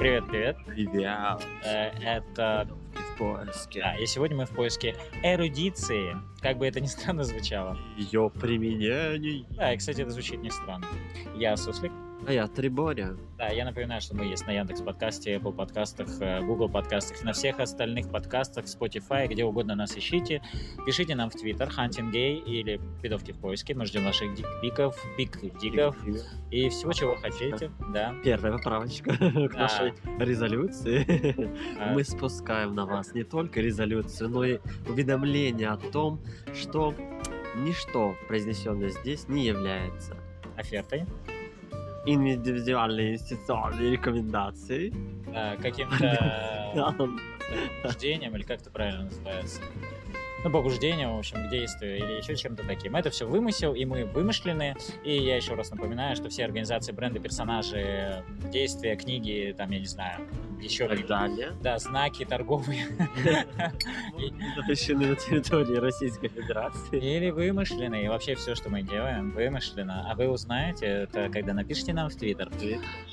Привет, привет. Привет. Э, Это... В поиске. Да, и сегодня мы в поиске эрудиции. Как бы это ни странно звучало. Ее применение. Да, и, кстати, это звучит не странно. Я Суслик. А я Триборя. Да, я напоминаю, что мы есть на Яндекс подкасте, Apple подкастах, э, Google подкастах, на всех остальных подкастах, Spotify, где угодно нас ищите. Пишите нам в Twitter, Hunting Gay или Пидовки в поиске. Мы ждем ваших дикпиков, пик-диков и всего, чего хотите. Да. Первая поправочка к нашей резолюции. Мы спускаем на вас не только резолюцию, но и уведомление о том, что ничто, произнесенное здесь, не является Офертой, индивидуальной институциональной рекомендацией. э, каким-то побуждением, или как это правильно называется? Ну, побуждением, в общем, к действию или еще чем-то таким. Это все вымысел, и мы вымышлены. И я еще раз напоминаю, что все организации, бренды, персонажи, действия, книги, там, я не знаю, еще так далее. да, знаки торговые Запрещены на территории Российской Федерации. или вымышлены. И вообще все, что мы делаем, вымышленно. А вы узнаете это, когда напишите нам в Твиттер.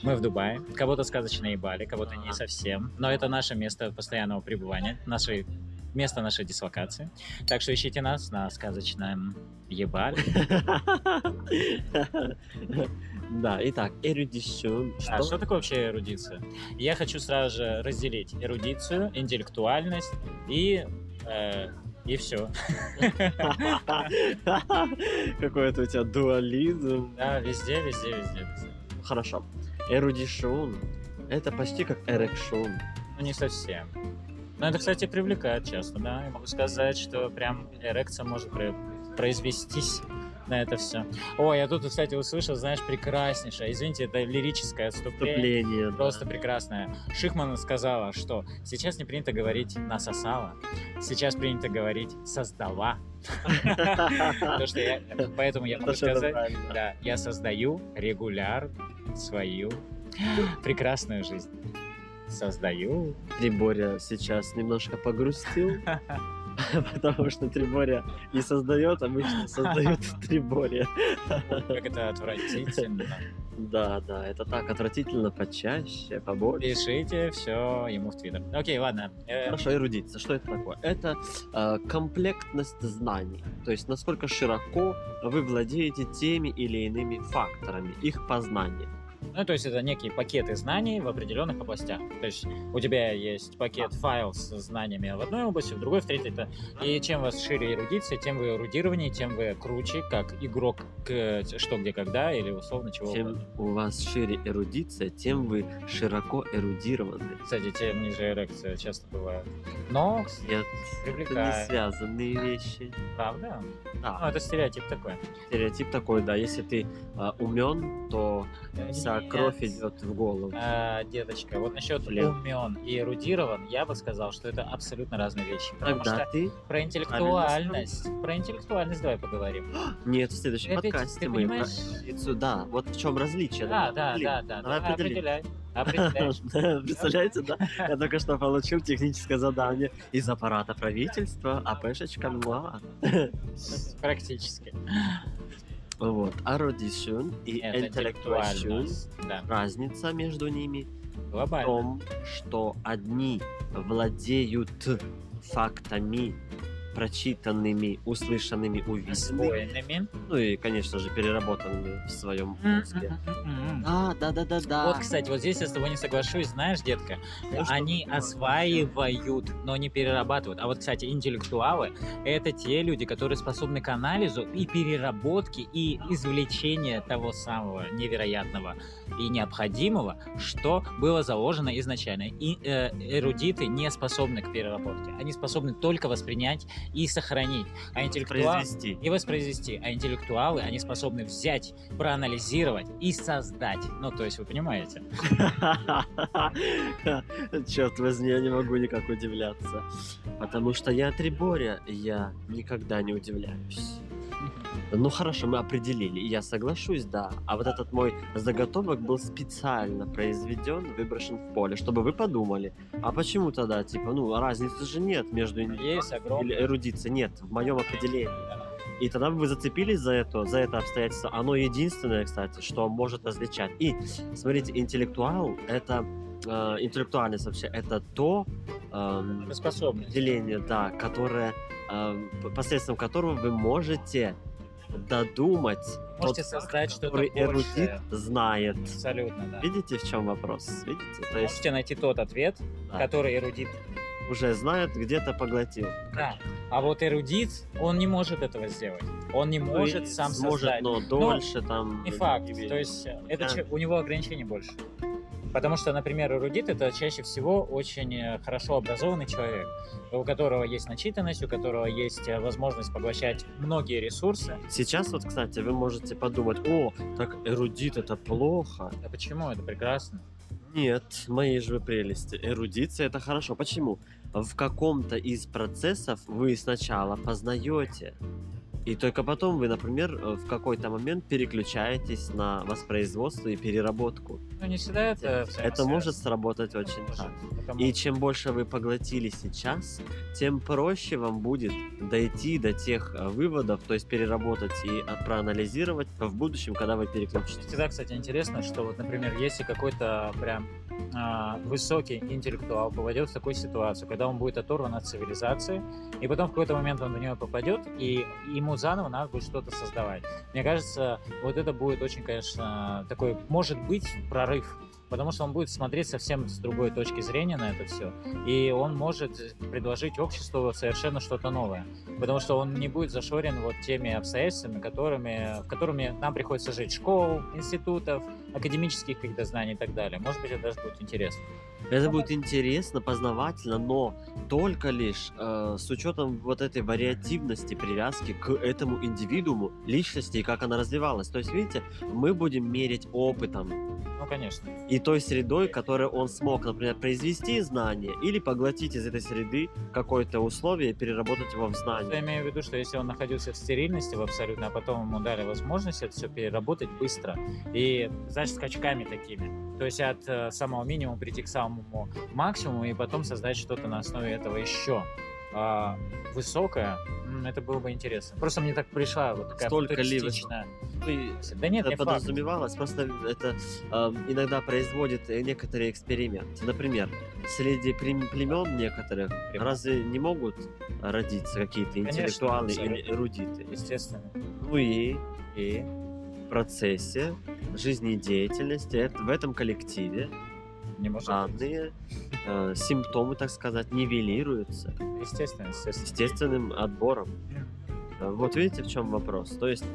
Мы в Дубае. Кого-то сказочно ебали, кого-то не совсем. Но это наше место постоянного пребывания, наше место нашей дислокации. Так что ищите нас на сказочном ебале. Да, итак, эрудицион. А что такое вообще эрудиция? Я хочу сразу же разделить эрудицию, интеллектуальность и... э, и все. Какой-то у тебя дуализм. Да, везде, везде, везде, везде. Хорошо. Эрудишон. Это почти как эрекшон. Ну, не совсем. Но это, кстати, привлекает часто, да. Я могу сказать, что прям эрекция может про- произвестись на это все. Ой, я тут, кстати, услышал, знаешь, прекраснейшее. Извините, это лирическое отступление. Вступление. Просто прекрасная. Шихман сказала, что сейчас не принято говорить «насосала», сейчас принято говорить «создала». Потому что я, поэтому я могу сказать, да, я создаю регулярно свою прекрасную жизнь. Создаю. Триборя сейчас немножко погрустил, потому что Триборя не создает, обычно создают Триборя. Как это отвратительно. Да, да, это так отвратительно почаще, побольше. Пишите все ему в Твиттер. Окей, ладно. Э, Хорошо, эрудиция. Что это такое? Это э, комплектность знаний. То есть насколько широко вы владеете теми или иными факторами, их познания. Ну, то есть это некие пакеты знаний в определенных областях. То есть у тебя есть пакет файл с знаниями в одной области, в другой, в третьей. -то. И чем у вас шире эрудиция, тем вы эрудированнее, тем вы круче, как игрок к что, где, когда, или условно чего Чем угодно. у вас шире эрудиция, тем вы широко эрудированы. Кстати, тем ниже эрекция часто бывает. Но Нет, это не привлекает. связанные вещи. Правда? Ну, Да, это стереотип такой. стереотип такой, да. Если ты а, умен, то вся Нет. кровь идет в голову. А, деточка, вот насчет Блин. умен и эрудирован, я бы сказал, что это абсолютно разные вещи. Потому Тогда что ты... про интеллектуальность, про интеллектуальность давай поговорим. Нет, в следующем Ты опять- подкасте ты мы понимаешь? Да, вот в чем различие. Да, да, определим. да, да. Давай определим. определяй. Да, Представляете, да? Я только что получил техническое задание из аппарата правительства, а пешечка мла. Практически. Вот. Erudition и интеллектуальность. Да, Разница между ними в глобально. том, что одни владеют фактами, прочитанными, услышанными, увиденными, ну и, конечно же, переработанными в своем мозге. М-м-м. Да, да, да, да, да. Вот, кстати, вот здесь я с тобой не соглашусь, знаешь, детка, Ну, они осваивают, но не перерабатывают. А вот, кстати, интеллектуалы — это те люди, которые способны к анализу и переработке, и извлечению того самого невероятного и необходимого, что было заложено изначально. И э, эрудиты не способны к переработке. Они способны только воспринять и сохранить. А интеллектуалы... Произвести. и воспроизвести. А интеллектуалы, они способны взять, проанализировать и создать. Ну, то есть, вы понимаете. Черт возьми, я не могу никак удивляться. Потому что я Триборя, я никогда не удивляюсь. Ну хорошо, мы определили, и я соглашусь, да. А вот этот мой заготовок был специально произведен, выброшен в поле, чтобы вы подумали. А почему тогда, типа, ну, разницы же нет между Есть огромная. или эрудицией? Нет, в моем определении. И тогда бы вы зацепились за это, за это обстоятельство. Оно единственное, кстати, что может различать. И, смотрите, интеллектуал — это э, интеллектуальность вообще это то Способность. деление, да, которое посредством которого вы можете додумать Можете тот факт, создать что-то который эрудит большее. знает. Абсолютно, да. Видите, в чем вопрос? Видите? То есть Можете найти тот ответ, да, который эрудит. уже знает, где-то поглотил. Да. А вот эрудит, он не может этого сделать. Он не Ну, может сам сможет, создать. но дольше там. Не факт. не То есть э, это Да. че- у него ограничений больше. Потому что, например, эрудит это чаще всего очень э, хорошо образованный человек, у которого есть начитанность, у которого есть э, возможность поглощать многие ресурсы. Сейчас вот, кстати, вы можете подумать, о, так эрудит это плохо. А почему? Это прекрасно. Нет, мои же вы прелести. Эрудиция это хорошо. Почему? В каком-то из процессов вы сначала познаете, и только потом вы, например, э, в какой-то момент переключаетесь на воспроизводство и переработку. Ну, не всегда это Это может сработать очень Может. так. И чем больше вы поглотили сейчас, тем проще вам будет дойти до тех э, выводов, то есть переработать и а, проанализировать в будущем, когда вы переключитесь. Всегда, кстати, интересно, что вот, например, если какой-то прям высокий интеллектуал попадет в такую ситуацию, когда он будет оторван от цивилизации, и потом в какой-то момент он в нее попадет, и ему заново надо будет что-то создавать. Мне кажется, вот это будет очень, конечно, такой, может быть, прорыв. Потому что он будет смотреть совсем с другой точки зрения на это все. И он может предложить обществу совершенно что-то новое. Потому что он не будет зашорен вот теми обстоятельствами, которыми, которыми нам приходится жить. Школ, институтов, академических каких-то знаний и так далее. Может быть, это даже будет интересно. Это будет интересно, познавательно, но только лишь э, с учетом вот этой вариативности привязки к этому индивидууму, личности и как она развивалась. То есть, видите, мы будем мерить опытом Ну, конечно. и той средой, которой он смог, например, произвести знание или поглотить из этой среды какое-то условие и переработать его в Я знание. имею в виду, что если он находился в стерильности в абсолютно, а потом ему дали возможность это все переработать быстро и, знаешь, скачками такими. То есть от э, самого минимума прийти к самому максимуму и потом создать что-то на основе этого еще а, высокое, м, это было бы интересно. Просто мне так пришла вот такая Столько ли. Да нет, это не факт. подразумевалось, просто это э, иногда производит э, некоторые эксперименты. Например, среди плем- племен некоторых Племен. разве не могут родиться какие-то интеллектуалы или эрудиты? Естественно. Ну и И в процессе жизнедеятельности в этом коллективе не может данные э, симптомы, так сказать, нивелируются Естественно, естественно. естественным отбором. Э, Вот видите, в чем вопрос. То есть,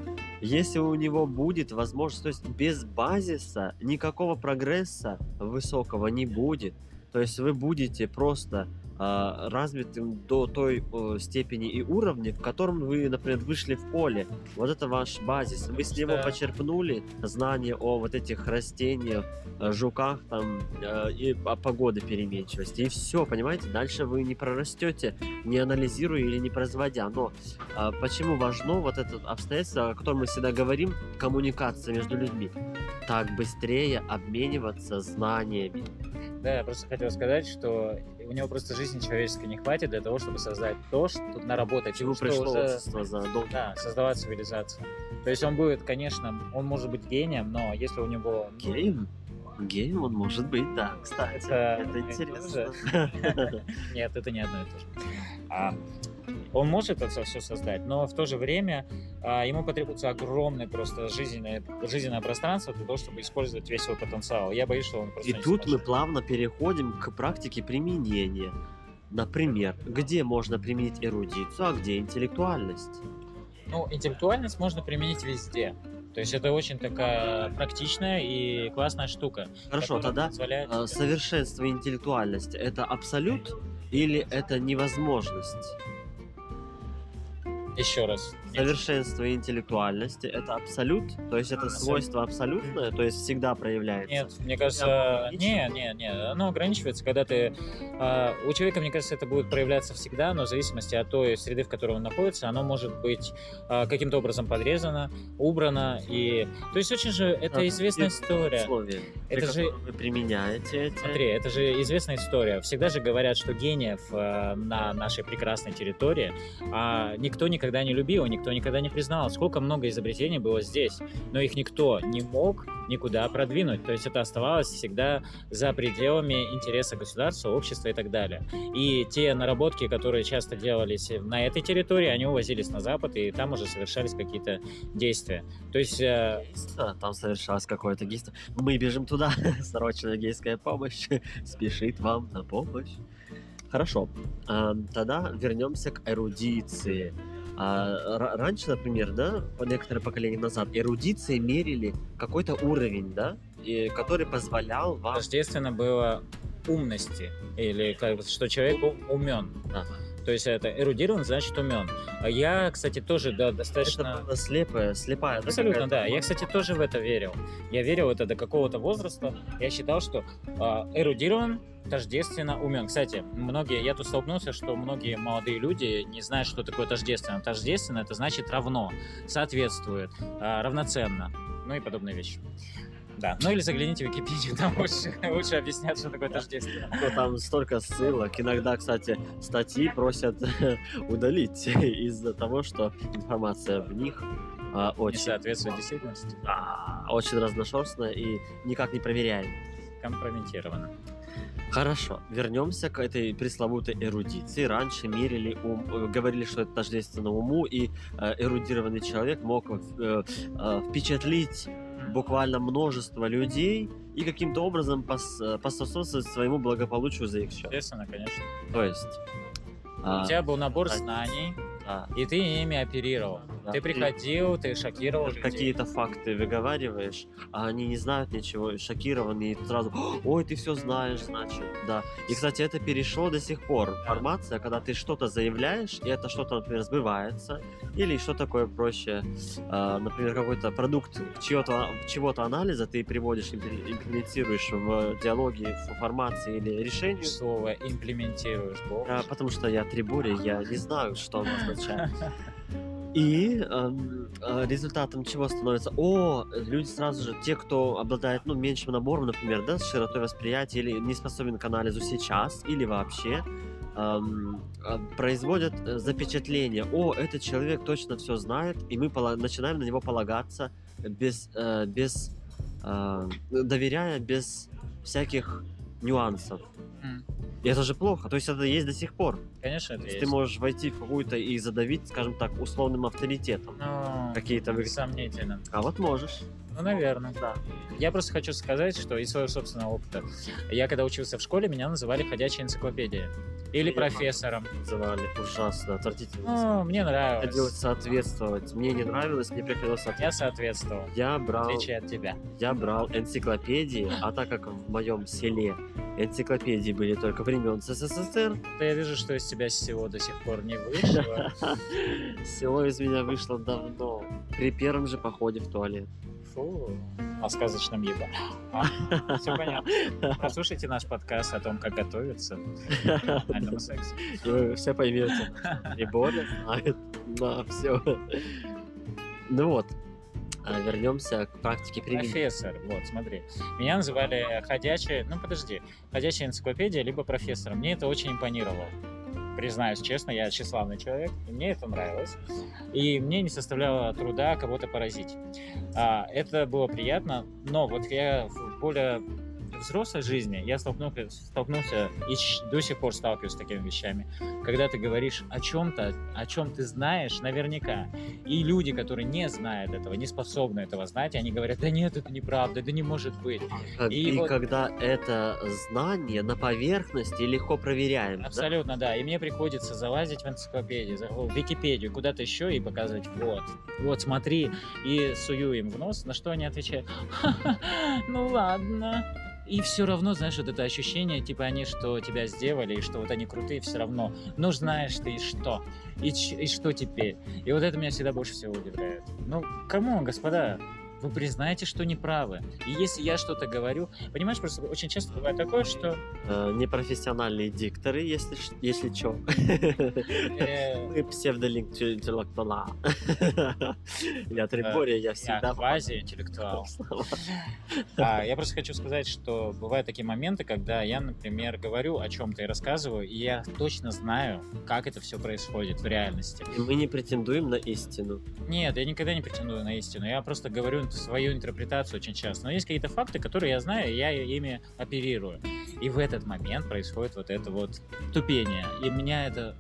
если у него будет возможность, то есть без базиса никакого прогресса высокого не будет. То есть вы будете просто развитым до той степени и уровня, в котором вы, например, вышли в поле. Вот это ваш базис. Вы с него почерпнули знания о вот этих растениях, жуках там э, и о погоде переменчивости. И все, понимаете? Дальше вы не прорастете, не анализируя или не производя. Но а, почему важно вот это обстоятельство, о котором мы всегда говорим, коммуникация между людьми? Так быстрее обмениваться знаниями. Да, я просто хотел сказать, что у него просто жизни человеческой не хватит для того, чтобы создать то, что наработать, чему что пришло уже- общество за долгие Да, создавать цивилизацию. То есть он будет, конечно, он может быть гением, но если у него... ну, Геем? Геем он может быть, да, кстати. Это- Это, это интересно. Нет, это не одно и то же. Он может это все создать, но в то же время а, ему потребуется огромное просто жизненное, жизненное пространство для того, чтобы использовать весь свой потенциал. Я боюсь, что он просто И тут мы плавно переходим к практике применения. Например, где можно применить эрудицию, а где интеллектуальность? Ну, интеллектуальность можно применить везде. То есть это очень такая практичная и классная штука. Хорошо, тогда позволяет э, совершенство и интеллектуальность это абсолют или это невозможность? Еще раз. Совершенство и интеллектуальности это абсолют, то есть это свойство абсолютное, то есть всегда проявляется. Нет, мне кажется, не, не, не, оно ограничивается, когда ты, а, у человека, мне кажется, это будет проявляться всегда, но в зависимости от той среды, в которой он находится, оно может быть а, каким-то образом подрезано, убрано, и, то есть очень же, это Да, известная история. Условия, Это же- вы применяете эти. Смотри, это же известная история. Всегда же говорят, что гениев э, на нашей прекрасной территории а, никто никогда не любил, никто никто никогда не признавал. Сколько много изобретений было здесь, но их никто не мог никуда продвинуть. То есть это оставалось всегда за пределами интереса государства, общества и так далее. И те наработки, которые часто делались на этой территории, они увозились на Запад, и там уже совершались какие-то действия. То есть... э, там совершалось какое-то действие. Мы бежим туда. Срочная гейская помощь спешит вам на помощь. Хорошо. А, Тогда вернемся к эрудиции. А, ра- раньше, например, да, по некоторые поколения назад, эрудиции мерили какой-то уровень, да, и, который позволял вам... Рождественно было умности, или как бы, что человек умен. Ага. То есть это эрудирован, значит умен. А Я, кстати, тоже да, достаточно... Это было слепое, слепая. Абсолютно, да. Я, кстати, тоже в это верил. Я верил это до какого-то возраста. Я считал, что а, эрудирован тождественно умен. Кстати, многие, я тут столкнулся, что многие молодые люди не знают, что такое тождественно. Тождественно это значит равно, соответствует, а, равноценно, ну и подобные вещи. Да. Ну или загляните в Википедию, там лучше, лучше объяснят, что такое тождественно. Ну, там столько ссылок. Иногда, кстати, статьи просят удалить из-за того, что информация в них а, Не очень, соответствует действительности. а, очень разношерстная и никак не проверяем. Компрометировано. Хорошо, вернемся к этой пресловутой эрудиции. Раньше мерили ум, э, говорили, что это тождественно уму, и э, эрудированный человек мог э, э, впечатлить буквально множество людей и каким-то образом пос- э, поспособствовать своему благополучию за их счет. Естественно, конечно. То есть... а, У тебя был набор да. знаний, да, и ты ими оперировал. Да, Ты приходил, ты шокировал какие-то факты выговариваешь, а они не знают ничего, шокированы, и сразу, ой, ты все знаешь, значит, да. И, кстати, это перешло до сих пор. Информация, когда ты что-то заявляешь, и это что-то, например, сбывается, или что такое проще, а, например, какой-то продукт чего-то анализа ты приводишь, имплементируешь в диалоге, в формации или решении, Слово имплементируешь, бог. потому что я трибуре, я не знаю, что оно означает. И э, результатом чего становится? О, люди сразу же, те, кто обладает ну, меньшим набором, например, да, с широтой восприятия или не способен к анализу сейчас или вообще, эм, э, производят запечатление. О, этот человек точно все знает, и мы начинаем на него полагаться без, э, без э, доверяя, без всяких нюансов. И это же плохо. То есть это есть до сих пор. Конечно, это То есть ты можешь войти в какую-то и задавить, скажем так, условным авторитетом. Ну, Какие-то вы... Сомнительно. А вот можешь. Ну, наверное. Да. Я просто хочу сказать, что из своего собственного опыта. Я когда учился в школе, меня называли ходячей энциклопедией. Или Я профессором. Называли ужасно, отвратительно. Ну, мне нравилось. Приходилось соответствовать. Мне не нравилось, мне приходилось соответствовать. Я соответствовал. Я В брал, отличие от тебя. я брал энциклопедии, а так как в моем селе энциклопедии были только времен СССР, Да я вижу, что из тебя всего до сих пор не вышло. село из меня вышло давно. При первом же походе в туалет. Фу. О сказочном еба. Все понятно. Прослушайте наш подкаст о том, как готовиться к сексу. И вы все поймете. И Боря знает. Да, все. Ну вот, а, вернемся к практике применения. Профессор, вот, смотри. Меня называли ходячая, ну подожди, ходячая энциклопедия, либо профессором. Мне это очень импонировало. Признаюсь честно, я тщеславный человек, и мне это нравилось. И мне не составляло труда кого-то поразить. А, это было приятно, но вот я в более взрослой жизни я столкнулся, столкнулся и до сих пор сталкиваюсь с такими вещами. Когда ты говоришь о чем-то, о чем ты знаешь наверняка, и люди, которые не знают этого, не способны этого знать, они говорят, да нет, это неправда, да не может быть. И И, вот- когда это знание на поверхности легко проверяем. да? Абсолютно, да. И мне приходится залазить в энциклопедию, в Википедию, куда-то еще и показывать, вот, вот, смотри, и сую им в нос, на что они отвечают, «Ха-ха, ну ладно. И все равно, знаешь, вот это ощущение, типа они что тебя сделали, и что вот они крутые, все равно. Ну знаешь ты и что? И, и что теперь? И вот это меня всегда больше всего удивляет. Ну, кому, господа? Вы признаете, что неправы. И если я что-то говорю, понимаешь, просто очень часто бывает такое, что Э, непрофессиональные дикторы, если, если чё. э, Мы псевдоинтеллектуала. Я Трибория, я я всегда... квази-интеллектуал. А, я просто хочу сказать, что бывают такие моменты, когда я, например, говорю о чем-то и рассказываю, и я точно знаю, как это все происходит в реальности. И мы не претендуем на истину. Нет, я никогда не претендую на истину. Я просто говорю свою интерпретацию очень часто. Но есть какие-то факты, которые я знаю, и я ими оперирую. И в этот момент происходит вот это вот тупение. И меня это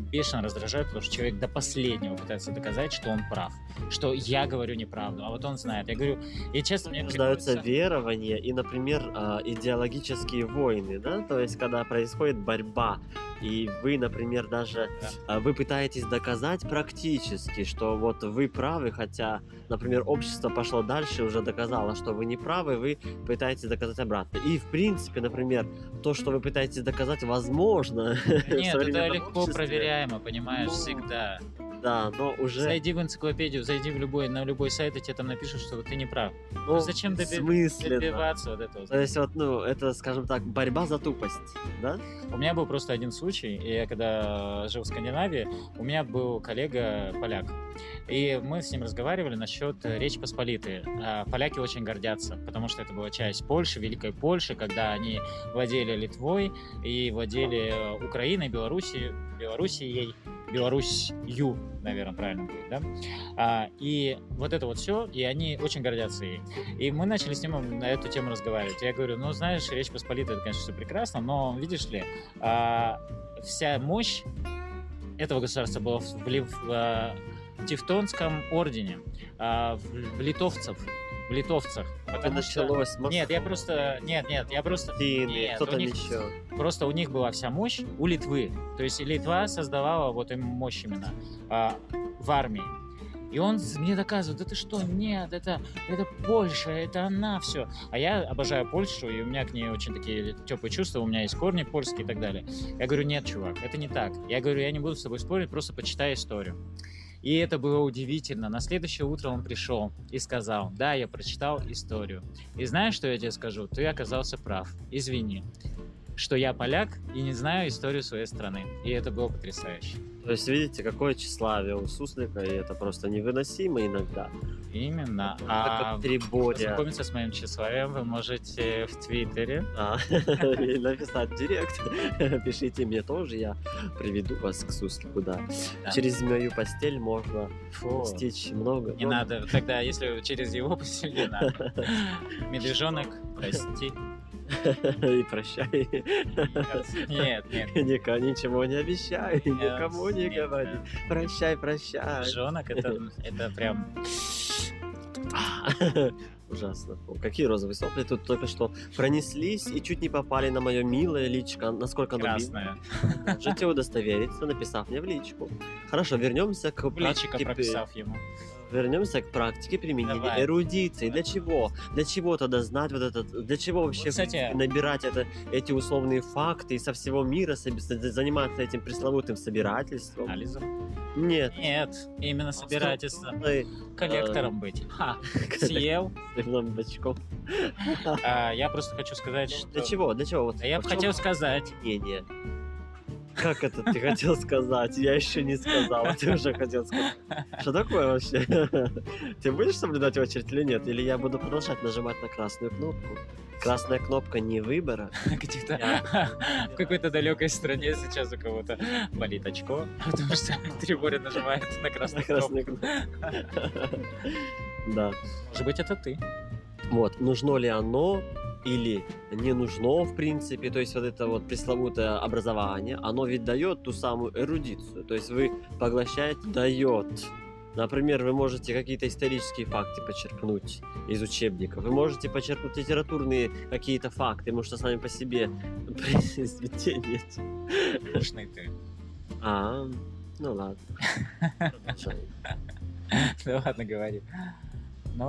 бешено раздражает, потому что человек до последнего пытается доказать, что он прав. Что я говорю неправду, а вот он знает. Я говорю, и часто мне Рождаются приходится... верования и, например, а, идеологические войны, да, то есть когда происходит борьба, и вы, например, даже Да. а, вы пытаетесь доказать практически, что вот вы правы, хотя, например, общество пошло дальше, уже доказало, что вы не правы, вы пытаетесь доказать обратно. И, в принципе, например, то, что вы пытаетесь доказать, возможно. Нет, это легко обществе. Проверяемо, понимаешь, всегда. Да, но уже... Зайди в энциклопедию, зайди в любой, на любой сайт, и тебе там напишут, что ты не прав. ну, зачем доби-. Добиваться вот этого. То есть вот, ну, это, скажем так, борьба за тупость, да? У меня был просто один случай, и я когда жил в Скандинавии, у меня был коллега поляк. И мы с ним разговаривали насчет э, Речи Посполитой. А Поляки очень гордятся, потому что это была часть Польши, Великой Польши, когда они владели Литвой и владели э, Украиной, Белоруссией, Белоруссией, Беларусью, наверное, правильно будет, да? А, и вот это вот все, и они очень гордятся ей. И мы начали с ним на эту тему разговаривать. Я говорю, ну, знаешь, Речь Посполитая, это, конечно, все прекрасно, но, видишь ли, а, вся мощь этого государства была в, в в, а, Тевтонском ордене, а, в, в литовцев, в литовцах. Это что... началось Нет, я просто... Нет, нет, я просто... Мосфины, Нет, кто у там них- еще. Просто у них была вся мощь у Литвы. То есть Литва создавала вот им мощь именно а, в армии. И он мне доказывает, да ты что, нет, это, это Польша, это она все. А я обожаю Польшу, и у меня к ней очень такие теплые чувства, у меня есть корни польские и так далее. Я говорю, нет, чувак, это не так. Я говорю, я не буду с тобой спорить, просто почитай историю. И это было удивительно. На следующее утро он пришел и сказал, да, я прочитал историю. И знаешь, что я тебе скажу? Ты оказался прав. Извини что я поляк и не знаю историю своей страны. И это было потрясающе. То есть, видите, какое тщеславие у Суслика, и это просто невыносимо иногда. Именно. Так А познакомиться с моим тщеславием вы можете в Твиттере. А, написать директ. Пишите мне тоже, я приведу вас к Суслику, да. Да. Через мою постель можно Фу, стичь много. не но- надо. Тогда, если через его постель, не надо. Медвежонок, прости. И прощай. Нет, нет. Никому ничего не обещай, никому не говори. Прощай, прощай. Медвежонок, это, это прям... Ужасно. О, Какие розовые сопли тут только что пронеслись и чуть не попали на мое милое личико. Насколько оно Красная. милое. Можете удостовериться, написав мне в личку. Хорошо, вернемся к В практике. прописав ему. Вернемся к практике применения Давай. эрудиции. Давай. Для чего? Для чего тогда знать вот этот? Для чего вообще Вот, кстати- набирать это, эти условные факты и со всего мира заниматься этим пресловутым собирательством? Анализом. Нет. Нет, именно собирательство. Ой, Коллектором быть. Ха, съел. Бачком. А, я просто хочу сказать, что... Для чего? Для чего? Я бы хотел сказать, мнение? Как это ты хотел сказать? Я еще не сказал, ты уже хотел сказать. Что такое вообще? Ты будешь соблюдать очередь или нет? Или я буду продолжать нажимать на красную кнопку? Красная кнопка не выбора. где-то в какой-то далекой стране сейчас у кого-то болит очко, потому что Триборя нажимает на красную кнопку. Да. Может быть, это ты. Вот, нужно ли оно или не нужно, в принципе, то есть вот это вот пресловутое образование, оно ведь дает ту самую эрудицию, то есть вы поглощаете, дает. Например, вы можете какие-то исторические факты почерпнуть из учебников, вы можете почерпнуть литературные какие-то факты, что сами по себе произведения. Скучный ты. А, ну ладно. Да ладно, говори. Ну,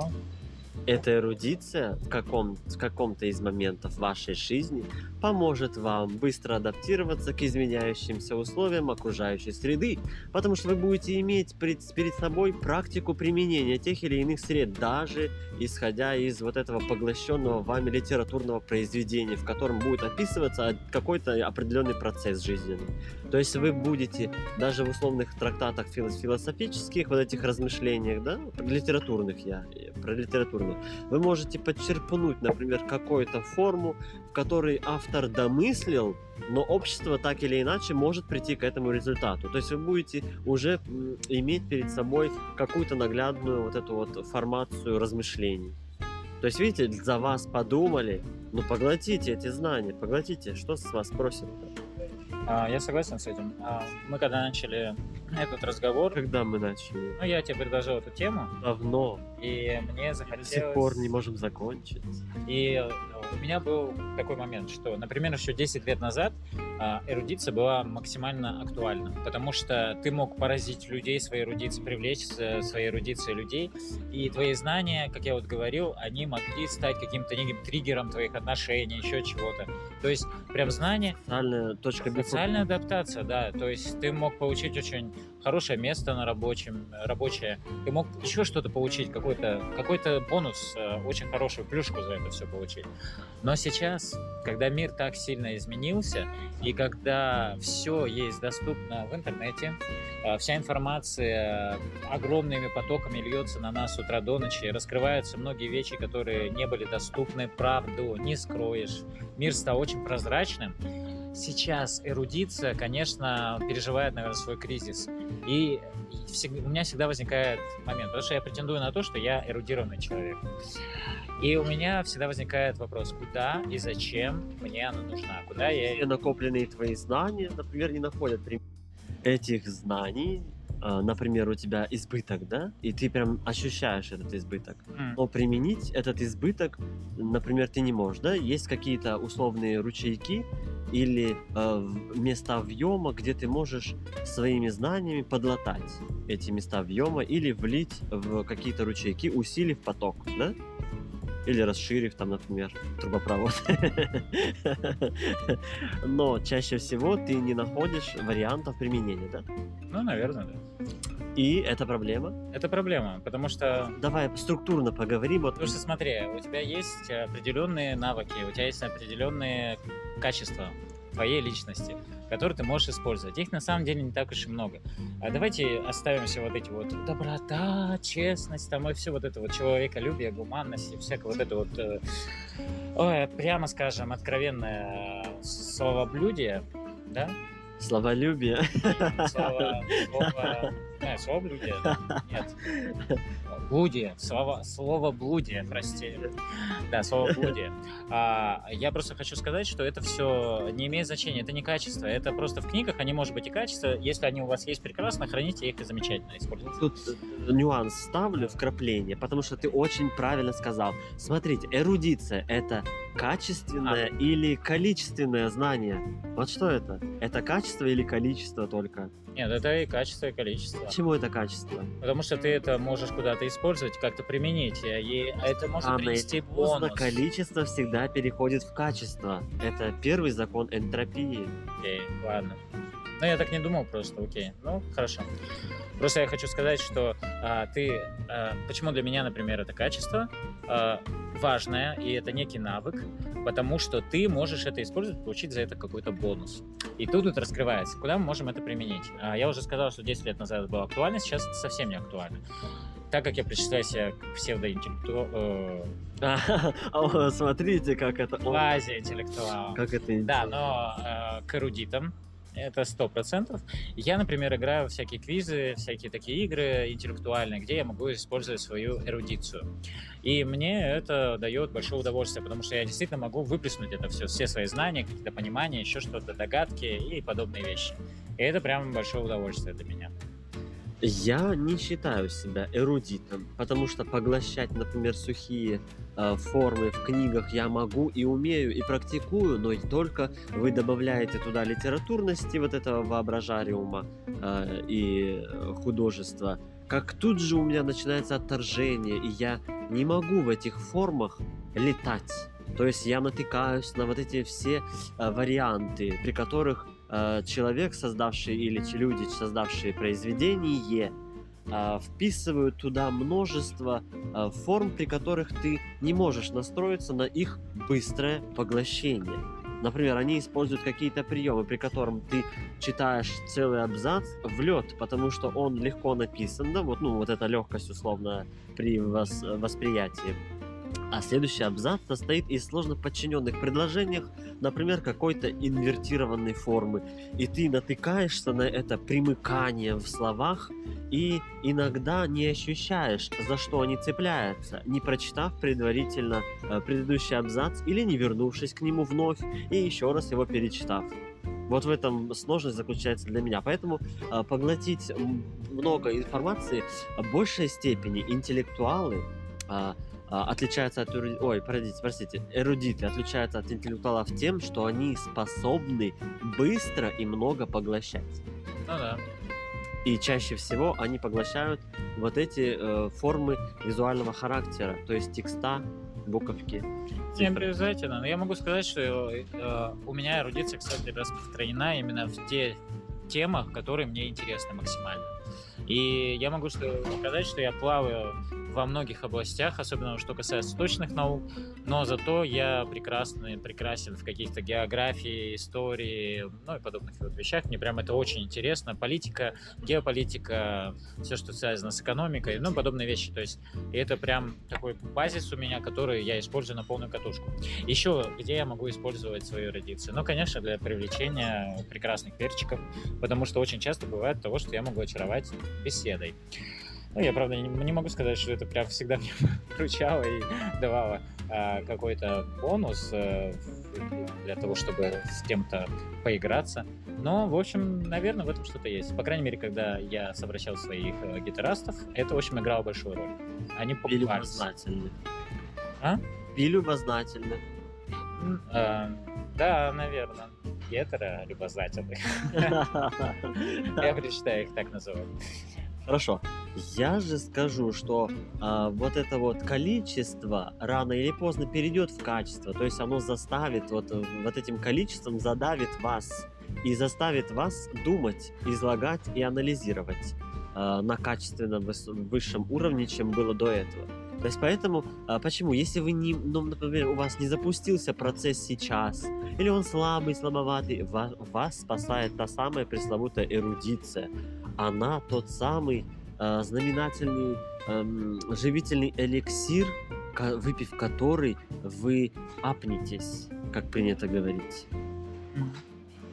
Эта эрудиция в, каком, в каком-то из моментов вашей жизни поможет вам быстро адаптироваться к изменяющимся условиям окружающей среды, потому что вы будете иметь перед, перед собой практику применения тех или иных сред, даже исходя из вот этого поглощенного вами литературного произведения, в котором будет описываться какой-то определенный процесс жизненный. То есть вы будете даже в условных трактатах философических, вот этих размышлениях, да, литературных я, про литературную, вы можете подчерпнуть, например, какую-то форму, в которой автор домыслил, но общество так или иначе может прийти к этому результату. То есть вы будете уже иметь перед собой какую-то наглядную вот эту вот формацию размышлений. То есть, видите, за вас подумали, ну поглотите эти знания, поглотите, что с вас просят. А, я согласен с этим. А, мы когда начали этот разговор... Когда мы начали? Ну, я тебе предложил эту тему. Давно. И мне захотелось... До сих пор не можем закончить. И э, у меня был такой момент, что, например, еще 10 лет назад а, эрудиция была максимально актуальна, потому что ты мог поразить людей своей эрудицией, привлечь своей эрудицией людей, и твои знания, как я вот говорил, они могли стать каким-то неким триггером твоих отношений, еще чего-то. То есть прям знание... Социальная точка Социальная адаптация, да. То есть ты мог получить очень хорошее место на рабочем, рабочее. Ты мог еще что-то получить, какой-то какой бонус, э, очень хорошую плюшку за это все получить. Но сейчас, когда мир так сильно изменился, и когда все есть доступно в интернете, э, вся информация огромными потоками льется на нас с утра до ночи, раскрываются многие вещи, которые не были доступны, правду не скроешь. Мир стал очень прозрачным, сейчас эрудиция, конечно, переживает, наверное, свой кризис. И у меня всегда возникает момент, потому что я претендую на то, что я эрудированный человек. И у меня всегда возникает вопрос, куда и зачем мне она нужна, куда я... Все накопленные твои знания, например, не находят этих знаний, а, например, у тебя избыток, да, и ты прям ощущаешь этот избыток. Mm. Но применить этот избыток, например, ты не можешь, да, есть какие-то условные ручейки, или э, места въема, где ты можешь своими знаниями подлатать эти места въема или влить в какие-то ручейки, усилив поток, да? Или расширив там, например, трубопровод. Но чаще всего ты не находишь вариантов применения, да? Ну, наверное, да. И это проблема? Это проблема, потому что... Давай структурно поговорим. Потому что смотри, у тебя есть определенные навыки, у тебя есть определенные качества твоей личности, которые ты можешь использовать. Их на самом деле не так уж и много. А давайте оставим все вот эти вот доброта, честность, там и все вот это вот человеколюбие, гуманность и всякое вот это вот, э, прямо скажем, откровенное словоблюдие, да? Словолюбие. Слово, слово, не, словоблюдие, нет. Блудие, слово, слово блудие, прости. Да, слово блудие. А, я просто хочу сказать, что это все не имеет значения, это не качество, это просто в книгах они, может быть, и качество. Если они у вас есть прекрасно, храните их и замечательно используйте. Тут э, нюанс ставлю, вкрапление, потому что ты очень правильно сказал. Смотрите, эрудиция — это качественное а. или количественное знание? Вот что это? Это качество или количество только? Нет, это и качество, и количество. Почему это качество? Потому что ты это можешь куда-то использовать, как-то применить, и это может а принести бонус. количество всегда переходит в качество. Это первый закон энтропии. Окей, ладно. Ну, я так не думал просто, окей. Ну, хорошо. Просто я хочу сказать, что а, ты... А, почему для меня, например, это качество а, важное, и это некий навык, потому что ты можешь это использовать, получить за это какой-то бонус. И тут это раскрывается. Куда мы можем это применить? А, я уже сказал, что 10 лет назад это было актуально, сейчас это совсем не актуально. Так как я причисляю себя к псевдоинтеллекту... Э... Смотрите, как это... Квази-интеллектуал. Как это Да, но э, к эрудитам, это сто процентов. Я, например, играю всякие квизы, всякие такие игры интеллектуальные, где я могу использовать свою эрудицию. И мне это дает большое удовольствие, потому что я действительно могу выплеснуть это все, все свои знания, какие-то понимания, еще что-то, догадки и подобные вещи. И это прям большое удовольствие для меня. Я не считаю себя эрудитом, потому что поглощать, например, сухие формы в книгах я могу и умею, и практикую, но только вы добавляете туда литературности вот этого воображариума э, и художества, как тут же у меня начинается отторжение, и я не могу в этих формах летать. То есть я натыкаюсь на вот эти все э, варианты, при которых э, человек, создавший или люди, создавшие произведение, э, вписывают туда множество э, форм, при которых ты не можешь настроиться на их быстрое поглощение. Например, они используют какие-то приемы, при котором ты читаешь целый абзац в лед, потому что он легко написан, да, вот, ну, вот эта легкость условно при вос- восприятии. А следующий абзац состоит из сложно подчиненных предложениях, например, какой-то инвертированной формы. И ты натыкаешься на это примыкание в словах и иногда не ощущаешь, за что они цепляются, не прочитав предварительно э, предыдущий абзац или не вернувшись к нему вновь и еще раз его перечитав. Вот в этом сложность заключается для меня. Поэтому э, поглотить много информации в большей степени интеллектуалы а, отличаются от эруди- ой, простите, простите, эрудиты отличаются от интеллектуалов тем, что они способны быстро и много поглощать. Ну да. И чаще всего они поглощают вот эти э, формы визуального характера, то есть текста, буковки. Не обязательно. Но я могу сказать, что э, у меня эрудиция, кстати, распространена именно в те темах, которые мне интересны максимально. И я могу что- сказать, что я плаваю во многих областях, особенно что касается точных наук, но зато я прекрасный, прекрасен в каких-то географии, истории, ну и подобных вот вещах. Мне прям это очень интересно. Политика, геополитика, все, что связано с экономикой, ну, подобные вещи. То есть и это прям такой базис у меня, который я использую на полную катушку. Еще где я могу использовать свою эрудицию? Ну, конечно, для привлечения прекрасных перчиков, потому что очень часто бывает того, что я могу очаровать беседой. Ну, я, правда, не, не могу сказать, что это прям всегда мне вручало и давало а, какой-то бонус э, для того, чтобы с кем-то поиграться. Но, в общем, наверное, в этом что-то есть. По крайней мере, когда я совращал своих э, гитаристов, это, в общем, играло большую роль. Они покупались. любознательны. А? И любознательны. А, да, наверное. Гетеро любознательных. Я предпочитаю их так называть. Хорошо. Я же скажу, что а, вот это вот количество рано или поздно перейдет в качество. То есть оно заставит, вот, э, вот этим количеством задавит вас и заставит вас думать, излагать и анализировать а, на качественно выс- высшем уровне, чем было до этого. То есть поэтому, а, почему, если вы не, ну, например, у вас не запустился процесс сейчас, или он слабый, слабоватый, ва- вас спасает та самая пресловутая эрудиция. Она тот самый э, знаменательный эм, живительный эликсир, выпив который вы апнетесь, как принято говорить.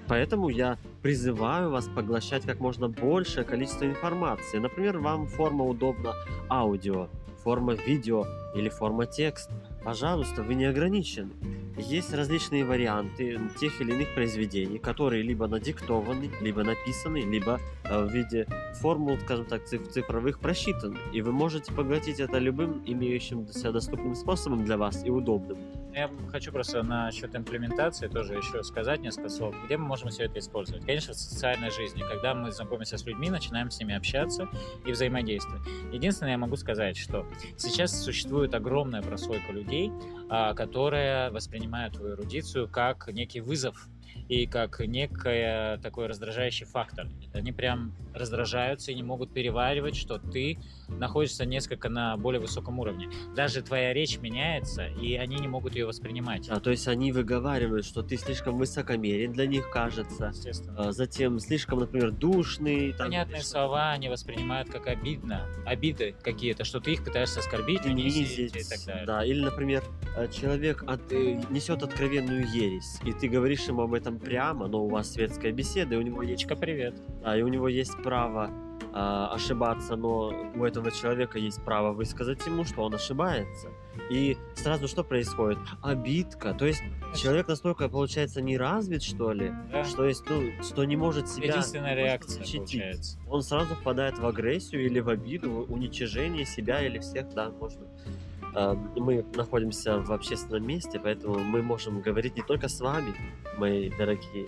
Поэтому я призываю вас поглощать как можно большее количество информации. Например, вам форма удобна аудио, форма видео или форма текст. Пожалуйста, вы не ограничены. Есть различные варианты тех или иных произведений, которые либо надиктованы, либо написаны, либо э, в виде формул, скажем так, циф- цифровых просчитаны. И вы можете поглотить это любым имеющимся доступным способом для вас и удобным. Я хочу просто насчет имплементации тоже еще сказать несколько слов. Где мы можем все это использовать? Конечно, в социальной жизни, когда мы знакомимся с людьми, начинаем с ними общаться и взаимодействовать. Единственное, я могу сказать, что сейчас существует огромная прослойка людей, а, которая воспринимает твою эрудицию как некий вызов и как некое такой раздражающий фактор. Они прям раздражаются и не могут переваривать, что ты находишься несколько на более высоком уровне. Даже твоя речь меняется, и они не могут ее воспринимать. А, то есть они выговаривают, что ты слишком высокомерен для них, кажется. Естественно. А, затем слишком, например, душный. там, Понятные слова они воспринимают как обидно, обиды какие-то, что ты их пытаешься оскорбить, унизить и так далее. Да, или, например, э, человек от- э, несет откровенную ересь, и ты говоришь ему об этом прямо, но у вас светская беседа, и у него есть, привет. да, и у него есть право а, ошибаться, но у этого человека есть право высказать ему, что он ошибается. И сразу что происходит? Обидка. То есть человек настолько, получается, не развит, что ли, Да. что есть, ну, что не может себя Единственная реакция защитить. получается. Он сразу впадает в агрессию или в обиду, в уничижение себя или всех, да, можно. А, Мы находимся в общественном месте, поэтому мы можем говорить не только с вами, мои дорогие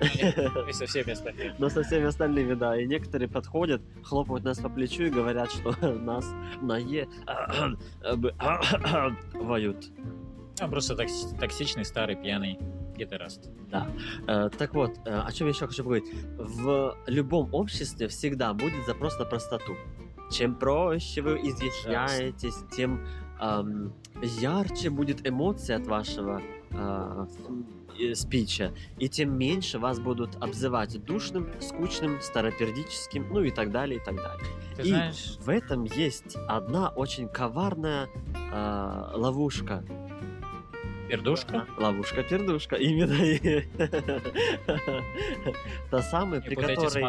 И со всеми остальными. Но со всеми остальными, да. И некоторые подходят, хлопают нас по плечу и говорят, что нас на Е воют. Он просто токси- токсичный, старый, пьяный гитарист. Да. Э, Так вот, э, о чем я еще хочу поговорить. В любом обществе всегда будет запрос на простоту. Чем проще вы изъясняетесь, тем ам, ярче будет эмоция от вашего а, э, спича, и тем меньше вас будут обзывать душным, скучным, старопердическим, ну и так далее, и так далее. Ты И знаешь, в этом есть одна очень коварная а, ловушка. пердушка? Ловушка-пердушка, именно. и- Та самая, при которой,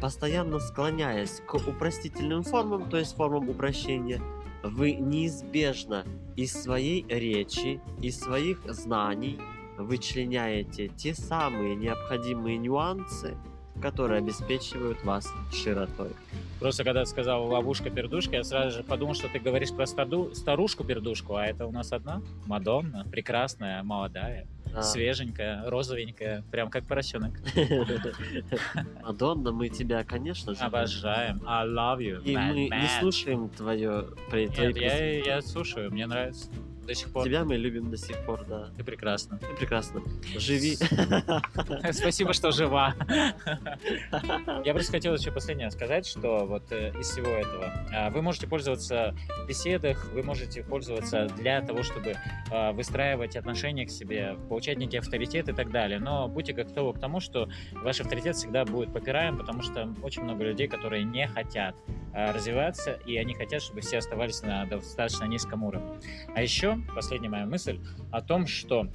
постоянно склоняясь к упростительным формам, то есть формам упрощения, вы неизбежно из своей речи, из своих знаний вычленяете те самые необходимые нюансы, которые обеспечивают вас широтой. Просто когда ты сказал ловушка-пердушка, я сразу же подумал, что ты говоришь про старушку-пердушку, а это у нас одна? Мадонна, прекрасная, молодая, Свеженькая, розовенькая, прям как поросенок. Мадонна, мы тебя, конечно же, Обожаем. I love you. И man, мы не слушаем твое, Нет, я, я слушаю, мне нравится. До сих пор. Тебя мы любим до сих пор, да. Ты прекрасно. Ты прекрасно. Живи. Спасибо, что жива. Я просто хотел еще последнее сказать, что вот э, из всего этого а, вы можете пользоваться в беседах, вы можете пользоваться для того, чтобы а, выстраивать отношения к себе, получать некий авторитет и так далее. Но будьте готовы к тому, что ваш авторитет всегда будет попираем, потому что очень много людей, которые не хотят развиваться, и они хотят, чтобы все оставались на достаточно низком уровне. А еще последняя моя мысль о том, что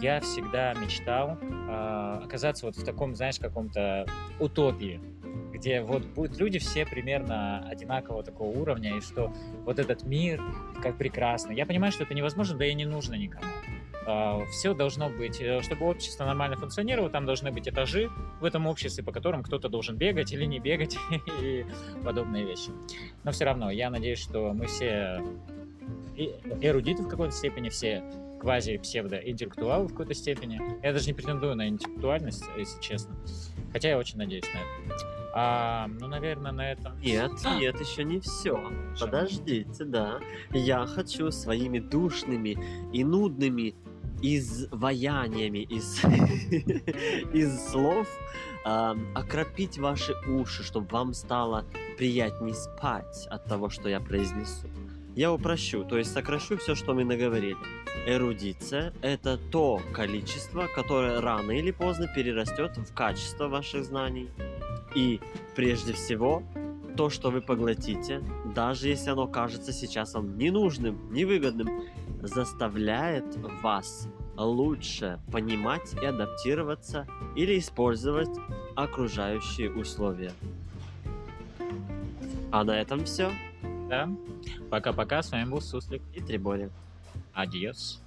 я всегда мечтал а, оказаться вот в таком, знаешь, каком-то утопии, где вот будут люди все примерно одинакового такого уровня, и что вот этот мир как прекрасно. Я понимаю, что это невозможно, да и не нужно никому. Все должно быть, э, чтобы общество нормально функционировало, там должны быть этажи в этом обществе, по которым кто-то должен бегать или не бегать и подобные вещи. Но все равно, я надеюсь, что мы все эрудиты в какой-то степени, все квази-псевдо-интеллектуалы в какой-то степени. Я даже не претендую на интеллектуальность, если честно. Хотя я очень надеюсь на это. А, ну, наверное, на этом... Нет, нет, еще не все. Подождите, да. Я хочу своими душными и нудными изваяниями из, из слов а, окропить ваши уши, чтобы вам стало приятнее спать от того, что я произнесу. Я упрощу, то есть сокращу все, что мы наговорили. Эрудиция – это то количество, которое рано или поздно перерастет в качество ваших знаний. И прежде всего, то, что вы поглотите, даже если оно кажется сейчас вам ненужным, невыгодным, заставляет вас лучше понимать и адаптироваться или использовать окружающие условия. А на этом все. Да? Пока-пока, с вами был Суслик. И Трибори. Адьос.